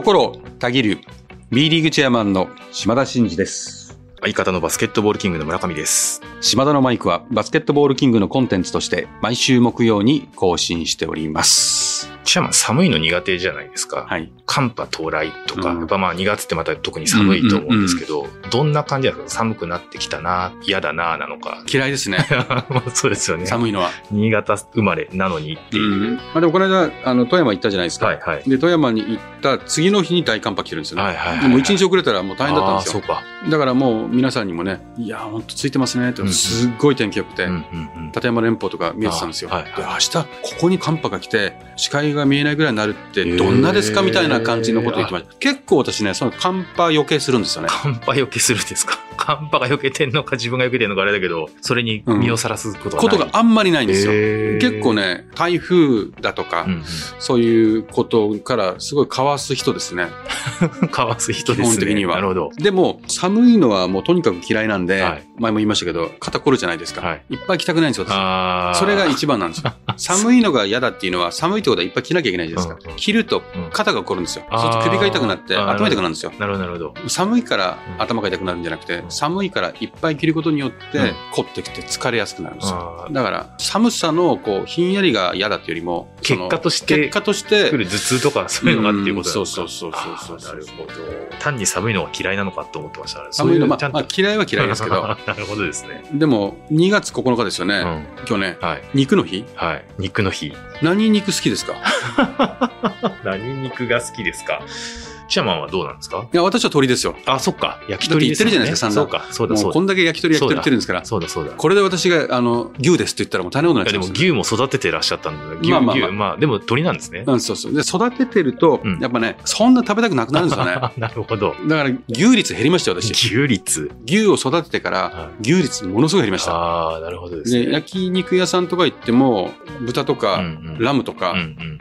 心たぎる B リーグチェアマンの島田真二です。相方のバスケットボールキングの村上です。島田のマイクはバスケットボールキングのコンテンツとして毎週木曜に更新しております。寒いの苦手じゃないですか。はい。寒波到来とか、うんやっぱまあ2月ってまた特に寒いと思うんですけど、どんな感じなんですか寒くなってきたな、嫌だな、なのか。嫌いですね。まあそうですよね。寒いのは。新潟生まれなのにっていう。まあでもこの間、あの、富山行ったじゃないですか。はいはい。で、富山に行った次の日に大寒波来てるんですよね。はいはいはいでも一日遅れたらもう大変だったんですよ。だからもう皆さんにもね、いやー、ほんとついてますねって、うんすっごい天気良くて、うんうんうん。立山連峰とか見えてたんですよ。あはいはいで、明日、ここに寒波が来て、視界が見えないぐらいになるって、どんなですかみたいな感じのことを言ってました。結構私ね、その寒波余計するんですよね。寒波よけするんですか？寒波がよけてんのか自分がよけてんのかあれだけど、それに身をさらすことがない。ことがあんまりないんですよ。結構ね、台風だとか、うんうんそういうことからすごいかわす人ですね。かわす人ですね。基本的にはなるほど。でも、寒いのはもうとにかく嫌いなんで、はい前も言いましたけど、肩こるじゃないですか。はいいっぱい着たくないんですよ、それが一番なんですよ。寒いのが嫌だっていうのは、寒いってことはいっぱい着なきゃいけないじゃないですか。着るとうん肩が凝るんですよ。そうすると首が痛くなって、頭痛くなるんですよ。なるほど、なるほど。寒いからうん頭が痛くなるんじゃなくて、ん寒いからいっぱい着ることによってうん、凝ってきて疲れやすくなるんですよ。だから、寒さの、こう、ひんやりが嫌だっていうよりも、結果として結果として頭痛とかそういうのがっていうことそうそうそうそうなるほど。単に寒いのが嫌いなのかと思ってました。寒いの、まあ、嫌いは嫌いですけど、なるほどですね。でも、2月9日ですよね、うん。今日ね、はい。肉の日？はい。肉の日。何肉好きですか？何肉が好きですか？シャマンはどうなんですか？いや、私は鳥ですよ。あ、そっか。焼き鳥ですよね言ってるじゃないですか散々そうか。そうだ、そうだ。もうこんだけ焼き鳥焼き鳥言ってるんですから。そうだ、そうだ。これで私が、あの、牛ですって言ったらもう大変になっちゃうんですよ。牛も育ててらっしゃったんだ牛、まあまあまあ牛、まあ、でも鳥なんですね。うん、そうそう。で、育ててると、うんやっぱね、そんな食べたくなくなるんですよね。なるほど。だから、牛率減りましたよ、私。牛率。牛を育ててからは、牛率ものすごい減りました。ああ、なるほどですで、ね。焼肉屋さんとか行っても、豚とか、ラムとか。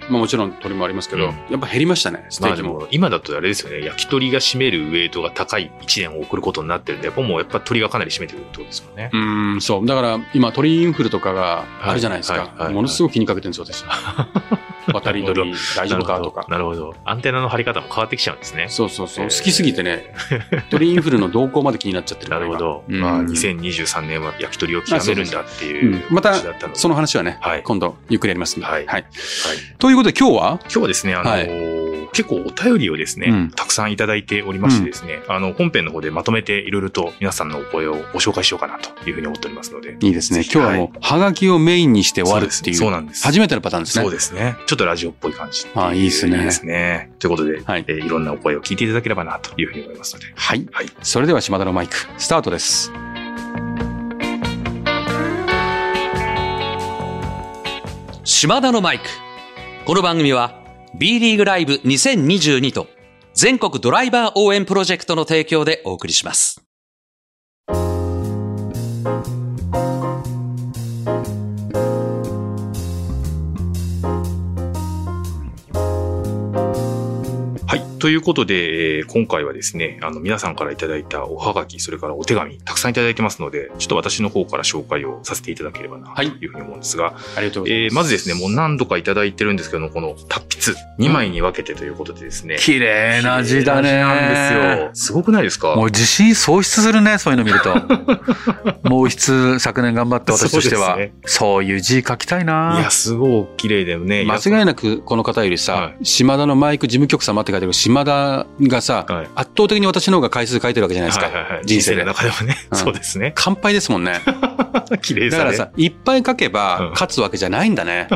まあもちろん鳥もありますけど、うんやっぱ減りましたね、ステーキも、今だとあれですよね、焼き鳥が占めるウェイトが高い1年を送ることになってるんで、やっぱもうやっぱ鳥がかなり占めてるってことですよね。うーん、そう。だから、今、鳥インフルとかがあるじゃないですか。はいはいはいものすごく気にかけてるんですよ、私。渡り鳥大丈夫か？とか。なるほど。アンテナの張り方も変わってきちゃうんですね。そうそうそう。えー好きすぎてね、鳥インフルの動向まで気になっちゃってるなるほど。今まあ、うん2023年は焼き鳥を極めるんだってういうんまた。その話はね、はい今度ゆっくりやりますんではいはい。はいということで今日は？今日はですね、あのー結構お便りをですね、うんたくさんいただいておりましてですね、あの、本編の方でまとめていろいろと皆さんのお声をご紹介しようかなというふうに思っておりますので。いいですね。今日はもう、はがきをメインにして終わるっていう。そうなんです。初めてのパターンですね。そうですね。ちょっとラジオっぽい感じってう。あいいですねいいですね。ということで、はいえーいろんなお声を聞いていただければなというふうに思いますので。はい。はい。それでは島田のマイク、スタートです。島田のマイク。この番組は B リーグライブ2022と全国ドライバー応援プロジェクトの提供でお送りします。ということで、えー今回はですね、あの、皆さんからいただいたおはがき、それからお手紙、たくさんいただいてますので、ちょっと私の方から紹介をさせていただければな、とはいいうふうに思うんですが、ありがとうございます。えーまずですね、もう何度かいただいてるんですけども、この達筆、2枚に分けてということでですね。綺麗な字だね。なんですよ。すごくないですか？もう自信喪失するね、そういうの見ると。もう一昨年頑張った私としては、そうねいう字書きたいないや、すごい綺麗だよね。間違いなくこの方よりさ、は島田のマイク事務局様って書いてある島田がさ、はい圧倒的に私の方が回数書いてるわけじゃないですか。はいはいはい人生での。中ではね、うんそうですね。乾杯ですもんね。綺麗さね。だからさ、いっぱい書けうんば勝つわけじゃないんだね。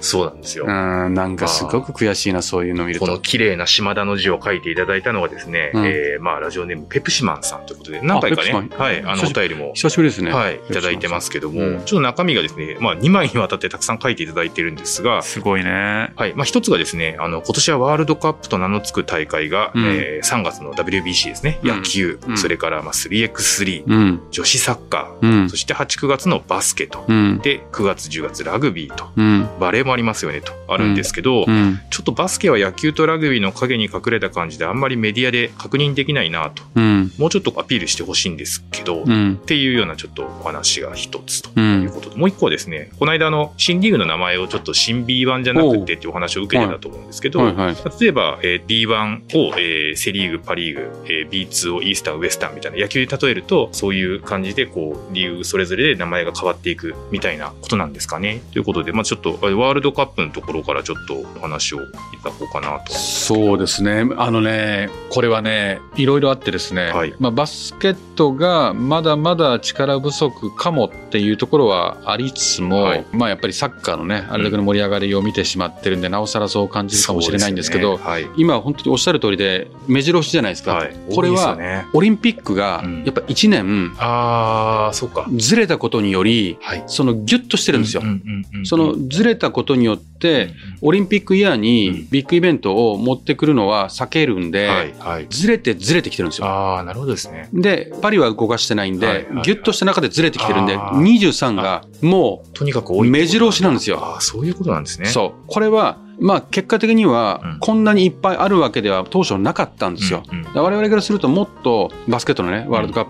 そうなんですよ。うん、なんかすごく悔しいな、そういうの見る。ことの綺麗な島田の字を書いていただいたのはですね、うんえーまあ、ラジオネームペプシマンさんということで、何回かねはい、あの、お便りも、久しぶりですね。はい、いただいてますけども、うんちょっと中身がですね、まあ、2枚にわたってたくさん書いていただいてるんですが、すごいね。はい。まあ、一つがですね、あの、今年はワールドカップと名の付く大会が、うんえー3月の WBC ですね。うん野球、うんそれから、まあ、3x3、うん。女子サッカー、うんそ。して8、9月のバスケと、うん。で、9月、10月ラグビーと、うん。バレーもありますよねとあるんですけど、うん。ちょっとバスケは野球とラグビーの影に隠れた感じであんまりメディアで確認できないなとうん。もうちょっとアピールしてほしいんですけど、っうん。ていうようなちょっとお話が一つとう。いうんことで、もう一個はですねこの間あの新リーグの名前をちょっと新 B1 じゃなくてっていうお話を受けてたと思うんですけど、はいはい。例えば、えー B1 を、えーセ・リーグ、パ・リーグ、えー B2 をイースタン、ウエスタンみたいな野球で例えると、そういう感じで、こう、理由それぞれで名前が変わっていくみたいなことなんですかね。ということで、まあちょっと、ワールドカップのところからちょっとお話をいただこうかなと。そうですね。あのね、これはね、いろいろあってですね、はいまあ、バスケットがまだまだ力不足かもっていうところはありつつも、はいまあやっぱりサッカーのね、あれだけの盛り上がりを見てしまってるんで、なおさらそう感じるかもしれないんですけど、そうですよね今本当におっしゃる通りで、目白押しじゃないですか。はい。はい。これはね、オリンピックがうんやっぱ1年あー、そうか。ずれたことにより、はい。そのギュッとしてるんですよ。うんうんうんうんそのずれたことによって、オリンピックイヤーうんにビッグイベントを持ってくるのは避けるんで、はい、はい。ずれてずれてきてるんですよ。あー、なるほどですね。で、パリは動かしてないんで、はいはいはいギュッとした中でずれてきてるんで、あー23がもとにかく。目白押しなんですよあー、そういうことなんですう、ね。そう。これは、まあ結果的にはうんこんなにいっぱいあるわけでは当初なかったんですよ。うんうんだから我々からするともっとバスケットのね、ワールドカッ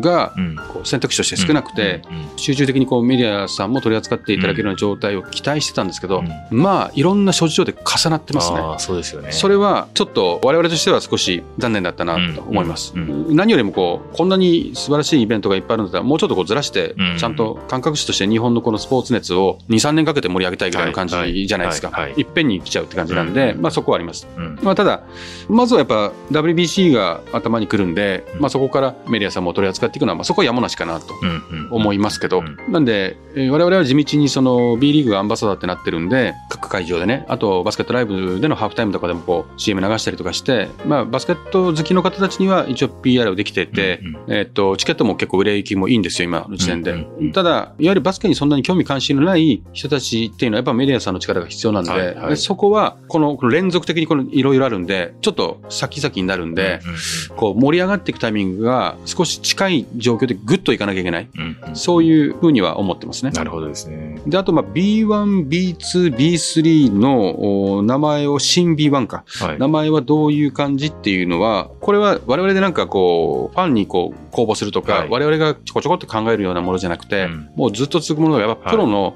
プがうんこう選択肢として少なくて、集中的にこうメディアさんも取り扱っていただけるような状態を期待してたんですけど、うんまあいろんな諸事情で重なってますね。そうですよね。それはちょっと我々としては少し残念だったなと思います。うん何よりもこうこんなに素晴らしいイベントがいっぱいあるんだったらもうちょっとこうずらしてうんちゃんと感覚値として日本のこのスポーツ熱を2、3年かけて盛り上げたいぐらいの感はいじじゃないですか。はいはいいっぺんに来ちゃうって感じなんで、うんまあそこはあります。うんまあただ、まずはやっぱ WBC が頭に来るんで、うんまあそこからメディアさんも取り扱っていくのは、まあそこはやむなしかなとうんうん思いますけど、うんなんで、えー我々は地道にその B リーグがアンバサダーってなってるんで、各会場でね、あとバスケットライブでのハーフタイムとかでもこう CM 流したりとかして、まあバスケット好きの方たちには一応 PR をできてて、うんえーっと、チケットも結構売れ行きもいいんですよ、今の時点で。うんうんうんただ、いわゆるバスケにそんなに興味関心のない人たちっていうのはやっぱメディアさんの力が必要なんで、はいはいそこはこの連続的にこのいろいろあるんで、ちょっと先々になるんで、こう盛り上がっていくタイミングが少し近い状況でぐっといかなきゃいけない。うんうんうんそういうふうには思ってますね。なるほどですね。で、あと、まあ、B1、B2、B3 のお名前を新 B1 か。はい。名前はどういう感じっていうのは、これは我々でなんかこう、ファンにこう、公募するとか、はい我々がちょこちょこって考えるようなものじゃなくて、うんもうずっと続くものが、やっぱプロの。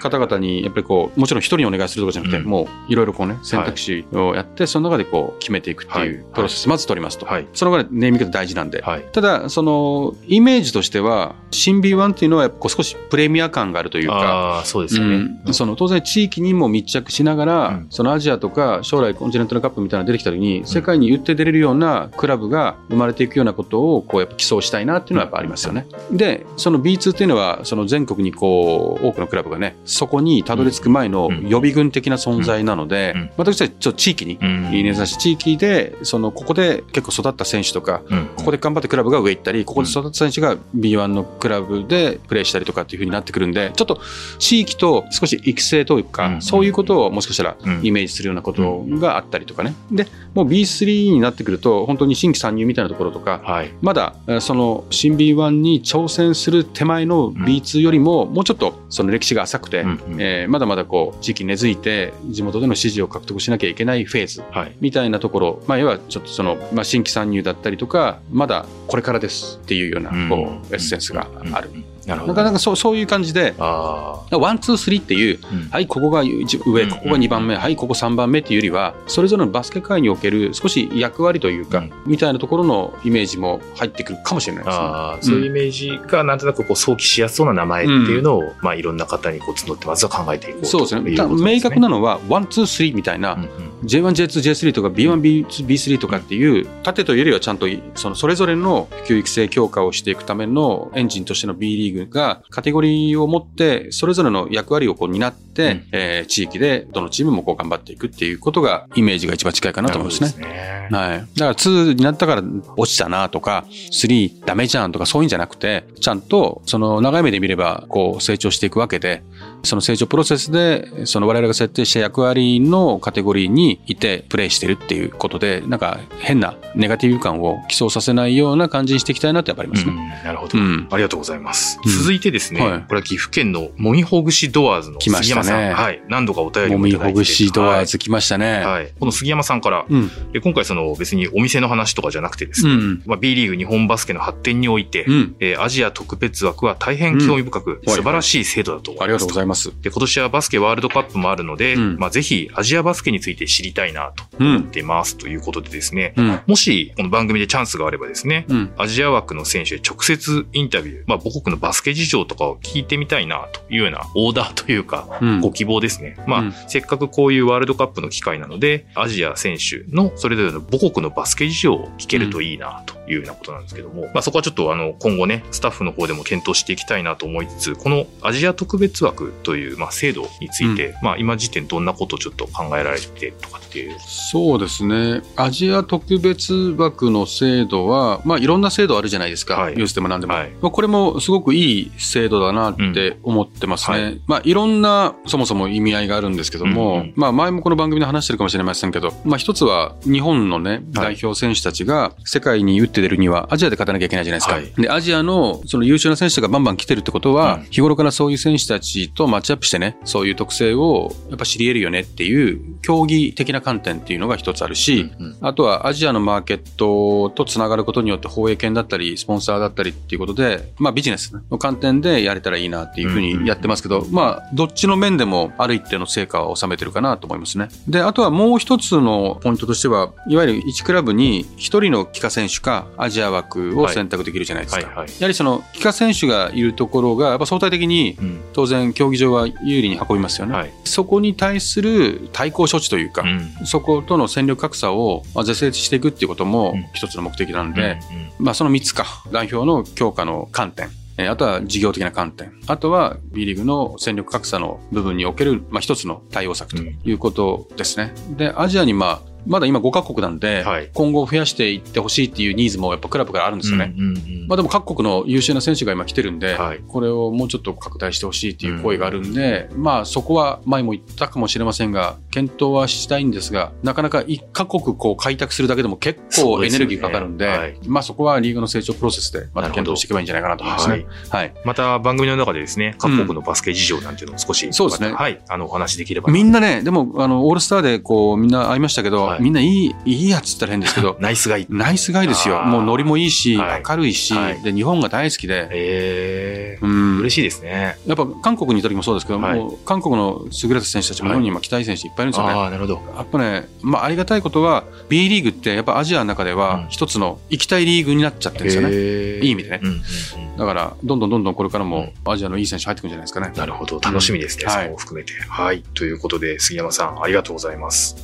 方々に、やっぱりこう、もちろん一人にお願いするとかじゃなくて、うんもういろいろこうね、選択肢をやって、その中でこう、決めていくってはいいうプロセス、まず取りますと。はい。そのぐらいネーミングが大事なんで。はい。ただ、その、イメージとしては、新 B1 っていうのは、少しプレミア感があるというか、そうですよね。うんその当然地域にも密着しながら、うん。そのアジアとか将来コンチネンタルカップみたいなのが出てきた時に、世界に言って出れるようなクラブが生まれていくようなことをこうやっぱ競争したいなっていうのはやっぱありますよね。でその B2 っていうのはその全国にこう多くのクラブがねそこにたどり着く前のうん。予備軍的な存在なので、うん。私たちちょっと地域にうん根ざし地域でそのここで結構育った選手とかうん。ここで頑張ってクラブが上行ったり、ここで育った選手が B1 のクラブでプレーしたりとかっていう風になってくるんで、ちょっと地域と少し育成というか、うんそういうことをもしかしたらうんイメージするようなことがあったりとかね。で、もう B3 になってくると、本当に新規参入みたいなところとか、はい。まだえーその新 B1 に挑戦する手前の B2 よりも、もうちょっとその歴史が浅くて、えーまだまだこう地域に根付いて、地元での支持を獲得しなきゃいけないフェーズはい。みたいなところ、まあ、要はちょっとその、まあ、新規参入だったりとか、まだこれからですっていうような、うんこう、エッセンスがある。うんなかなかそうそういう感じで、あワン、ツー、スリーっていう、あ。うん。はい、ここが一番上、うんここが2番目、はい、ここ3番目っていうよりは、それぞれのバスケ界における少し役割というか、うん。みたいなところのイメージも入ってくるかもしれないですね。ああ、そういうイメージがなんとなくこう想起しやすそうな名前っていうのを、まあいろんな方にこう募ってまずは考えていこうとそうですね。たいうこと明確なののは、ワン、ツー、スリーみたいな、うんうん。J1、J2、J3 とか B1、B2、B3 とかっていう、縦というよりはちゃんとそのそれぞれの教育性強化をしていくためのエンジンとしての B リーグがカテゴリーを持って、それぞれの役割をこう担って、うんえー地域でどのチームもこう頑張っていくっていうことがイメージが一番近いかなと思いますね。ね。はい。だから2になったから落ちたなとか、3ダメじゃんとかそういうんじゃなくて、ちゃんとその長い目で見ればこう成長していくわけで、その成長プロセスで、その我々が設定した役割のカテゴリーにいてプレイしてるっていうことで、なんか変なネガティブ感を起想させないような感じにしていきたいなってやっぱりますね。うんなるほど、うんありがとうございます。うん続いてですね、はいこれは岐阜県のもみほぐしドアーズの来ましたね杉山さん。はい。何度かお便りもみもいただいててほぐしドアーズ来ましたね。はい。はい。この杉山さんから、うん。で今回その別にお店の話とかじゃなくてですね、うん。まあ、B リーグ日本バスケの発展において、うん。えーアジア特別枠は大変興味深く、はい素晴らしい制度だと思います。ありがとうございます。で、今年はバスケワールドカップもあるので、うんまあ、ぜひアジアバスケについて知りたいなと思っています、ということでですね、うん。もしこの番組でチャンスがあればですね、うん。アジア枠の選手へ直接インタビュー、まあ、母国のバスケ事情とかを聞いてみたいなというようなオーダーというか、うん。ご希望ですね。まあ、うんせっかくこういうワールドカップの機会なので、アジア選手のそれぞれの母国のバスケ事情を聞けるといいなというようなことなんですけども、まあそこはちょっとあの今後ね、スタッフの方でも検討していきたいなと思いつつ、このアジア特別枠というまあ制度について、まあ今時点どんなことをちょっと考えられてとかっていう。そうですね。アジア特別枠の制度は、まあいろんな制度あるじゃないですか。はいニュースでも何でも。はいまあこれもすごくいい制度だなって思ってますね。うんはいまあいろんなそもそも意味合いがあるんですけども、うんうんまあ前もこの番組で話してるかもしれませんけど、まあ一つは日本のね、代表選手たちが世界に打って出るにはアジアで勝たなきゃいけないじゃないですか。はいで、アジアのその優秀な選手がバンバン来てるってことは、うん日頃からそういう選手たちとマッチアップしてね、そういう特性をやっぱ知り得るよねっていう競技的な観点っていうのが一つあるし、うんうんあとはアジアのマーケットとつながることによって放映権だったり、スポンサーだったりっていうことで、まあビジネスの観点でやれたらいいなっていうふうにやってますけど、まあどっちの面でもある一定の成果を収めてるかなと思いますね。で、あとはもう一つのポイントとしては、いわゆる1クラブに一人の帰化選手かアジア枠を選択できるじゃないですか。はいはい。やはりその帰化選手がいるところが、やっぱ相対的にうん当然競技場は有利に運びますよね。はい。そこに対する対抗処置というか、うんそことの戦力格差をまあ是正していくっていうこともうん一つの目的なんで、うんまあその3つか。代表の強化の観点。えーあとは事業的な観点。あとは B リーグの戦力格差の部分における、まあ、一つの対応策ということですね。で、アジアにまあ、まだ今5カ国なんで、はい今後増やしていってほしいっていうニーズもやっぱクラブからあるんですよね。うんうんうんまあでも各国の優秀な選手が今来てるんで、はいこれをもうちょっと拡大してほしいっていう声があるんで、まあそこは前も言ったかもしれませんが、検討はしたいんですが、なかなか一カ国こう開拓するだけでも結構エネルギーかかるんで、ですよねまあそこはリーグの成長プロセスでまた検討していけばいいんじゃないかなと思いますね。はい。また番組の中でですね、各国のバスケ事情なんていうのを少し、そうですねはい、あの、お話しできればな。みんなね、でも、あの、オールスターでこう、みんな会いましたけど、はい。みんないい、いいやつったら変ですけど、ナイスガイ。ナイスガイですよ。もうノリもいいし、はい。明るいし、はい。で、日本が大好きで、えー、うん。嬉しいですね。やっぱ韓国にいた時もそうですけど、はい。もう韓国の優れた選手たちも日本に今期待選手いっぱいいるんですよね。ああ、なるほど。やっぱね、まあありがたいことは、B リーグってやっぱアジアの中でうん。は一つの行きたいリーグになっちゃってるんですよね。へー。いい意味でね。うんうんうんだから、どんどんどんどんこれからもアジアのいい選手入ってくるんじゃないですかね。なるほど。楽しみですね。うんそこも含めて。はい。ということで、杉山さん、ありがとうございます。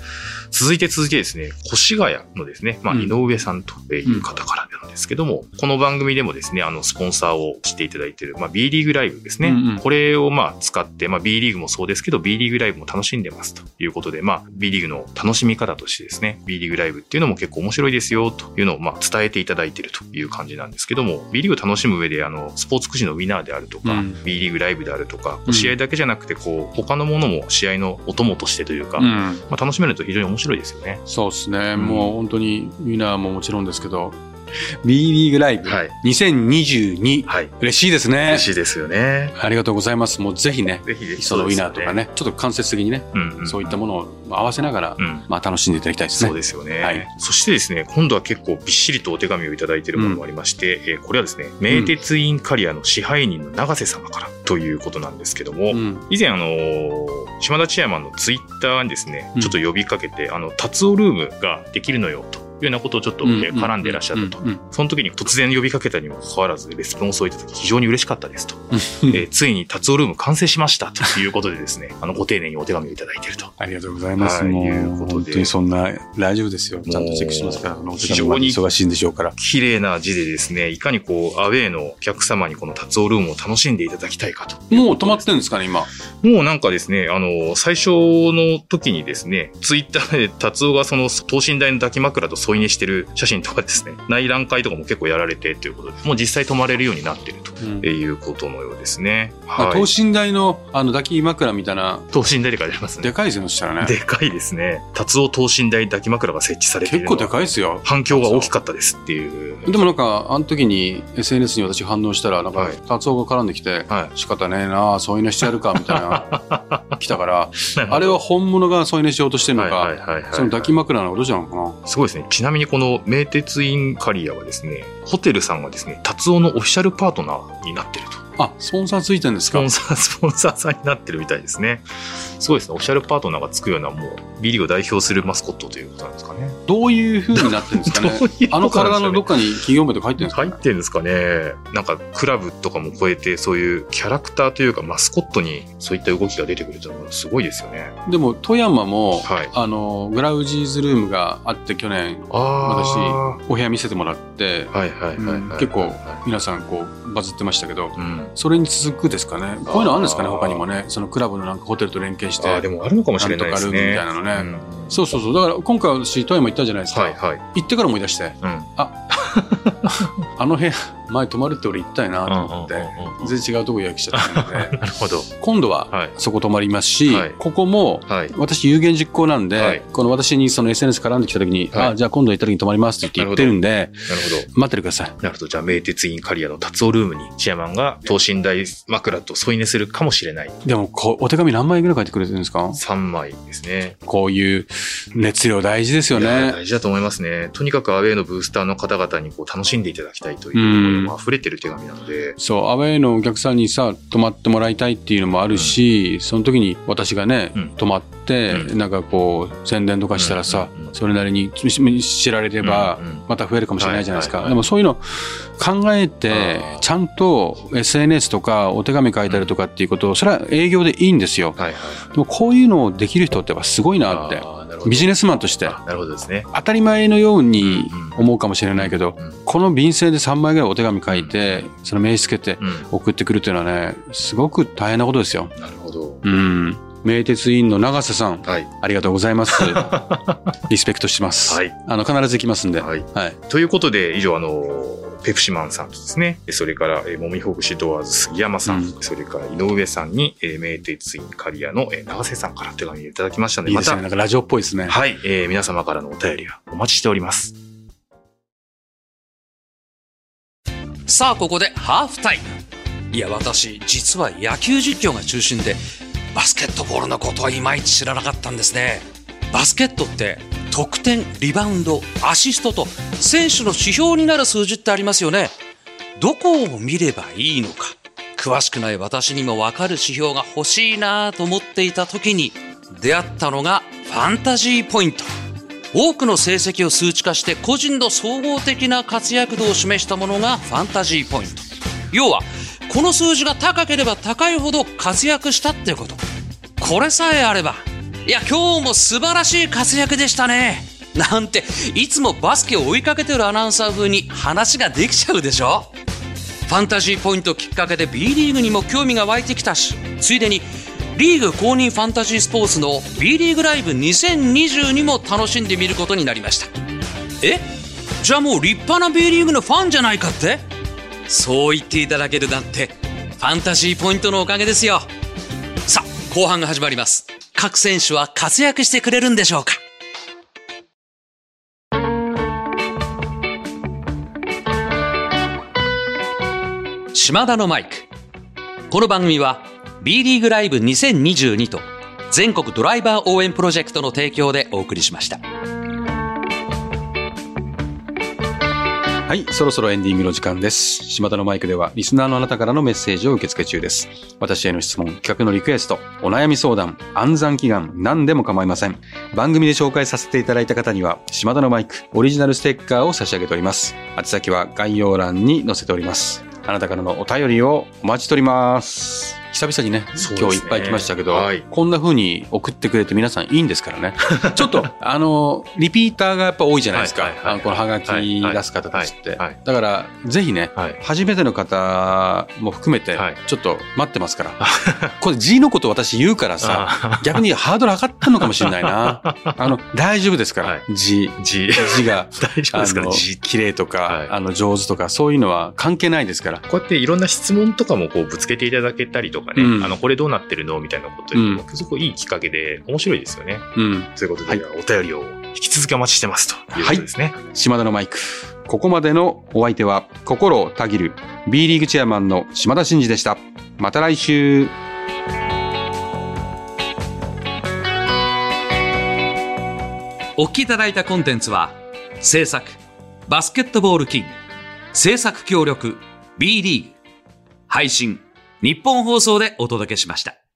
続いて続いてですね、越谷のですね、まあ、うん井上さんという方からなんですけども、この番組でもですね、あの、スポンサーをしていただいている、まあ、B リーグライブですね。うんうんこれをまあ、使って、まあ、B リーグもそうですけど、B リーグライブも楽しんでますということで、まあ、B リーグの楽しみ方としてですね、B リーグライブっていうのも結構面白いですよというのをまあ、伝えていただいているという感じなんですけども、B リーグを楽しむ上で、あの、スポーツくじのウィナーであるとか、うん B リーグライブであるとか、うん試合だけじゃなくて、こう、他のものも試合のお供としてというか、うん。まあ、楽しめると非常に面白いですよね。そうですね。んもう本当にウィナーももちろんですけど、B リーグライブはい。2022。はい。嬉しいですね嬉。しいですよね。ありがとうございます。もうぜひね、ぜひぜひそのウィナーとか。ね、ちょっと間接的にね、うんうん、そういったものを合わせながら、うん。まあ楽しんでいただきたいですね。そうですよね、はいそしてですね、今度は結構びっしりとお手紙をいただいているものもありまして、えーこれはですね、名鉄インカリアの支配人の永瀬様からということなんですけども、うん。以前あのー島田チェアマンのツイッターにですねうん、ちょっと呼びかけて、あの、達夫ルームができるのよというようなことをちょっと、えー絡んでいらっしゃったと。その時に突然呼びかけたにもかかわらず、レスポンスをいただき非常に嬉しかったですと。うんえーついに達夫ルーム完成しましたということでですね、あの、ご丁寧にお手紙をいただいていると。ありがとうございます。はいいうことで本当にそんな大丈夫ですよ。ちゃんとチェックしますから、あのお手紙まで忙しいんでしょうから。綺麗な字でですね、いかにこう、アウェーのお客様にこの達夫ルームを楽しんでいただきたいかと。もう止まってるんですかね、今？もうなんかですね、あの、最初の時にですね、ツイッターで達夫がその等身大の抱き枕と添い寝してる写真とかですね、内覧会とかも結構やられてということで、もう実際泊まれるようになってるとうんいうことのようですね。まあはい。等身大のあの抱き枕みたいな、等身大で書いますね。でかいですよ、そしたらね。でかいですね。達夫等身大抱き枕が設置されているのは結構でかいですよ。反響が大きかったですっていう。でもなんか、あの時に SNS に私反応したら、なんかはい、達夫が絡んできて、はい。仕方ねえな添い寝してやるか、みたいな、来たから、ああれは本物が添い寝しようとしてるのか、はいはい。その抱き枕なのかどっちなのかな。すごいですね。ちなみにこの名鉄インカリアはですね、ホテルさんがですね、達夫のオフィシャルパートナーになってると。あ、スポンサーついてるんですか？スポンサー、スポンサーさんになってるみたいですね。すごいですね。オフィシャルパートナーがつくような、もう、 Bリーグを代表するマスコットということなんですかね。どういう風になってるんですかね？どういうね？あの体のどっかに企業名とか入ってるんですかね？入ってるんですかね。なんか、クラブとかも超えて、そういうキャラクターというか、マスコットにそういった動きが出てくるというのはすごいですよね。でも、富山も、はいあの、グラウジーズルームがあって、去年、あお部屋見せてもらって、はいはいはい、うんはい。結構皆さんこう、バズってましたけど、うん。それに続くですかね。こういうのあるんですかね、他にもね。そのクラブのなんかホテルと連携して。ああ、でもあるのかもしれないですね。なんとかルームみたいなのねうんそうそうそう。だから今回私、富山行ったじゃないですか。はいはい。行ってから思い出して、うん。あ の部屋、前泊まるって俺行ったよなと思って全然違うとこ予約しちゃったので、なるほど。今度ははい。そこ泊まりますし、はいここも、はい。私有言実行なんで、はいこの私にその SNS 絡んできた時に、はいあ、じゃあ今度行った時に泊まりますって言ってるんで、なるほど。待っててください。なるほど。じゃあ、名鉄インカリアの達夫ルームに、チェアマンが等身大枕と添い寝するかもしれない。でもこう、お手紙何枚ぐらい書いてくれてるんですか？3枚ですね。こういう熱量大事ですよね。大事だと思いますね。とにかくアウェイのブースターの方々にこう楽しんでいただきたいという溢れてる手紙なので、そう、アウェイのお客さんにさ、泊まってもらいたいっていうのもあるし、その時に私がね、うん。泊まって、うなんかこう、宣伝とかしたらさ、うん。うん。うん。それなりに知知られればうん。うん、また増えるかもしれないじゃないですか。でもそういうの考えてちゃんと SNS とかお手紙書いたりとかっていうことを、それは営業でいいんですよ。はいはい。でもこういうのをできる人ってやっぱすごいなって。ビジネスマンとして。あなるほどですね。当たり前のように思うかもしれないけど、うんこの便箋で3枚ぐらいお手紙書いて、その名刺つけてうん。送ってくるっていうのはね、すごく大変なことですよ。なるほど。うん。名鉄委員の長瀬さん、はい。ありがとうございます。リスペクトしてます。はい。あの、必ず行きますんで。はい。はい。ということで、以上、あの、ペプシマンさんとですね、それから、えー、もみほぐしドアーズ杉山さん、うんそれから井上さんに、えー、名鉄インカリアの、えー、長瀬さんから手紙をいただきましたので、またいいですね。なんかラジオっぽいですね。はい、えー皆様からのお便りがお待ちしております。さあここでハーフタイムいや私実は野球実況が中心でバスケットボールのことはいまいち知らなかったんですねバスケットって得点リバウンドアシストと選手の指標になる数字ってありますよね。どこを見ればいいのか。詳しくない私にも分かる指標が欲しいなと思っていた時に出会ったのがファンタジーポイント。多くの成績を数値化して個人の総合的な活躍度を示したものがファンタジーポイント。要はこの数字が高ければ高いほど活躍したってこと。これさえあればいや今日も素晴らしい活躍でしたね。なんていつもバスケを追いかけてるアナウンサー風に話ができちゃうでしょ。ファンタジーポイントきっかけで B リーグにも興味が湧いてきたしついでにリーグ公認ファンタジースポーツの B リーグライブ2022も楽しんでみることになりました。え？じゃあもう立派な B リーグのファンじゃないかって？そう言っていただけるなんてファンタジーポイントのおかげですよ。さあ後半が始まります。各選手は活躍してくれるんでしょうか？島田のマイク。この番組は B リーグライブ2022と全国ドライバー応援プロジェクトの提供でお送りしました。はい、そろそろエンディングの時間です。島田のマイクでは、リスナーのあなたからのメッセージを受け付け中です。私への質問、企画のリクエスト、お悩み相談、暗算祈願、何でも構いません。番組で紹介させていただいた方には、島田のマイク、オリジナルステッカーを差し上げております。宛先は概要欄に載せております。あなたからのお便りをお待ちしております。久々にね、今日いっぱい来ましたけど、はいこんな風に送ってくれて皆さんいいんですからね。ちょっと、あの、リピーターがやっぱ多いじゃないですか。はいはいはいこのハガキ出す方たちって。だから、ぜひね、はい。初めての方も含めてはい、ちょっと待ってますから。これ G のこと私言うからさ、あ逆にハードル上がったのかもしれないな。あの、大丈夫ですから、はい G。ー G。字が、大丈夫あですかの G。綺麗とか、はいあの、上手とか、そういうのは関係ないですから。こうやっていろんな質問とかもこうぶつけていただけたりとかね、うんあの、これどうなってるの？みたいなことうんで、すごくいいきっかけで面白いですよね。うん。ということで、はいお便りを引き続きお待ちしてますということですね。島田のマイク。ここまでのお相手は、心をたぎる B リーグチェアマンの島田真二でした。また来週。お聞きいただいたコンテンツは、制作、バスケットボールキング、制作協力、B リーグ、配信、日本放送でお届けしました。